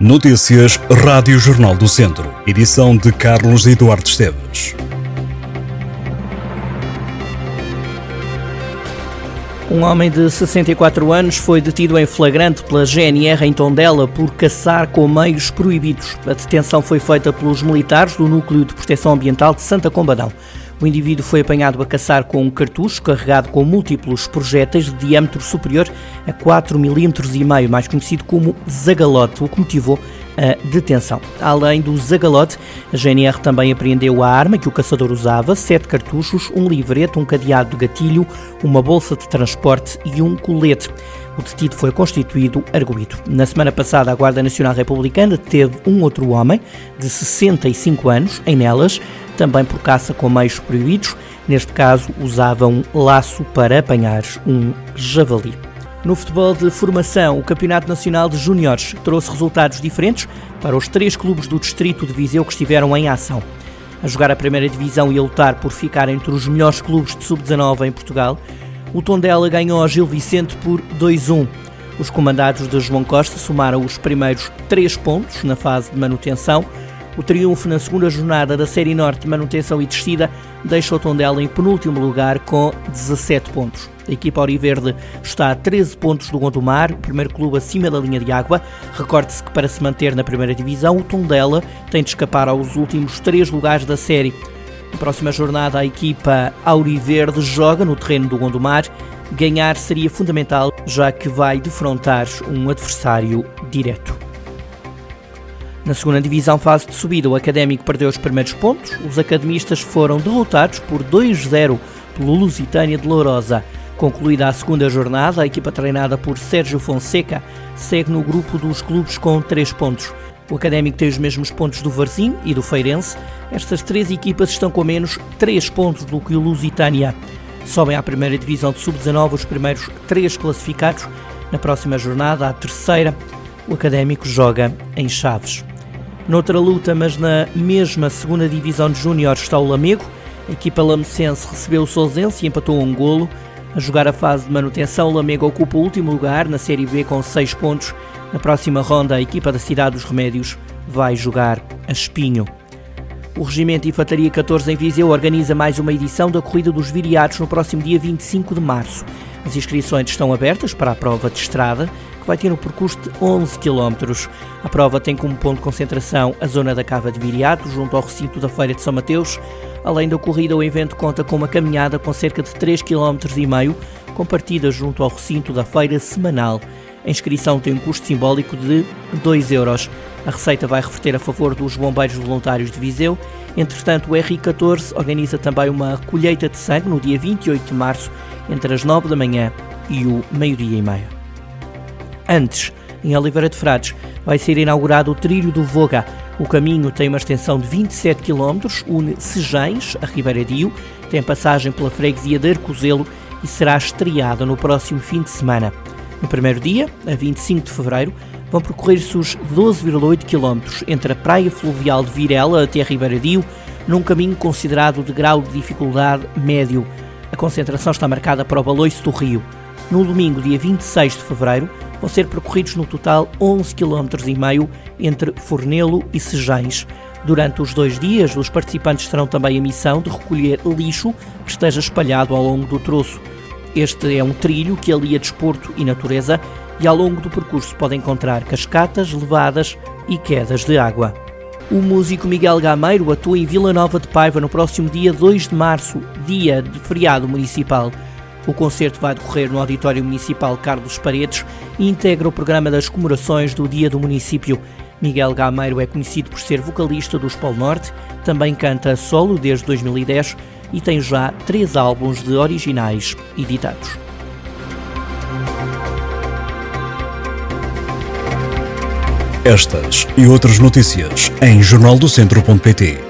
Notícias Rádio Jornal do Centro. Edição de Carlos Eduardo Esteves. Um homem de 64 anos foi detido em flagrante pela GNR em Tondela por caçar com meios proibidos. A detenção foi feita pelos militares do Núcleo de Proteção Ambiental de Santa Combadão. O indivíduo foi apanhado a caçar com um cartucho carregado com múltiplos projéteis de diâmetro superior a 4 milímetros e meio, mais conhecido como zagalote, o que motivou a detenção. Além do zagalote, a GNR também apreendeu a arma que o caçador usava, sete cartuchos, um livrete, um cadeado de gatilho, uma bolsa de transporte e um colete. O detido foi constituído arguído. Na semana passada, a Guarda Nacional Republicana teve um outro homem, de 65 anos, em Nelas, também por caça com meios proibidos. Neste caso, usava um laço para apanhar um javali. No futebol de formação, o Campeonato Nacional de Júniores trouxe resultados diferentes para os três clubes do distrito de Viseu que estiveram em ação. A jogar a primeira divisão e a lutar por ficar entre os melhores clubes de sub-19 em Portugal, o Tondela ganhou a Gil Vicente por 2-1. Os comandados de João Costa somaram os primeiros três pontos na fase de manutenção o triunfo na segunda jornada da Série Norte de manutenção e descida deixa o Tondela em penúltimo lugar com 17 pontos. A equipa Auriverde está a 13 pontos do Gondomar, primeiro clube acima da linha de água. Recorde-se que para se manter na primeira divisão, o Tondela tem de escapar aos últimos três lugares da série. Na próxima jornada, a equipa Auriverde joga no terreno do Gondomar. Ganhar seria fundamental, já que vai defrontar um adversário direto. Na segunda divisão fase de subida, o Académico perdeu os primeiros pontos. Os academistas foram derrotados por 2-0 pelo Lusitânia de Lourosa. Concluída a segunda jornada, a equipa treinada por Sérgio Fonseca segue no grupo dos clubes com 3 pontos. O Académico tem os mesmos pontos do Varzim e do Feirense. Estas três equipas estão com menos 3 pontos do que o Lusitânia. Sobem à primeira divisão de sub-19 os primeiros três classificados. Na próxima jornada, a terceira, o Académico joga em Chaves. Noutra luta, mas na mesma segunda divisão de júniores está o Lamego. A equipa lamecense recebeu o Sousense e empatou um golo. A jogar a fase de manutenção, o Lamego ocupa o último lugar na Série B com 6 pontos. Na próxima ronda, a equipa da Cidade dos Remédios vai jogar a Espinho. O Regimento de Infantaria 14 em Viseu organiza mais uma edição da Corrida dos Viriatos no próximo dia 25 de março. As inscrições estão abertas para a prova de estrada que vai ter um percurso de 11 km. A prova tem como ponto de concentração a zona da Cava de Viriato, junto ao recinto da Feira de São Mateus. Além da corrida, o evento conta com uma caminhada com cerca de 3,5 km, com partida junto ao recinto da feira semanal. A inscrição tem um custo simbólico de 2 euros. A receita vai reverter a favor dos bombeiros voluntários de Viseu. Entretanto, o RI14 organiza também uma colheita de sangue no dia 28 de março, entre as 9 da manhã e o meio-dia e meia. Antes, em Oliveira de Frades, vai ser inaugurado o Trilho do Voga. O caminho tem uma extensão de 27 km, une Sejães a Ribeira Dio, tem passagem pela freguesia de Arcozelo e será estreado no próximo fim de semana. No primeiro dia, a 25 de fevereiro, vão percorrer-se os 12,8 km entre a praia fluvial de Virela até a Ribeira Dio, num caminho considerado de grau de dificuldade médio. A concentração está marcada para o Baloiço do Rio. No domingo, dia 26 de fevereiro, vão ser percorridos no total 11 km entre Fornelo e Sejães. Durante os dois dias, os participantes terão também a missão de recolher lixo que esteja espalhado ao longo do troço. Este é um trilho que alia desporto e natureza e ao longo do percurso pode encontrar cascatas, levadas e quedas de água. O músico Miguel Gameiro atua em Vila Nova de Paiva no próximo dia 2 de março, dia de feriado municipal. O concerto vai decorrer no Auditório Municipal Carlos Paredes e integra o programa das comemorações do Dia do Município. Miguel Gameiro é conhecido por ser vocalista dos Polo Norte, também canta solo desde 2010 e tem já três álbuns de originais editados. Estas e outras notícias em jornaldocentro.pt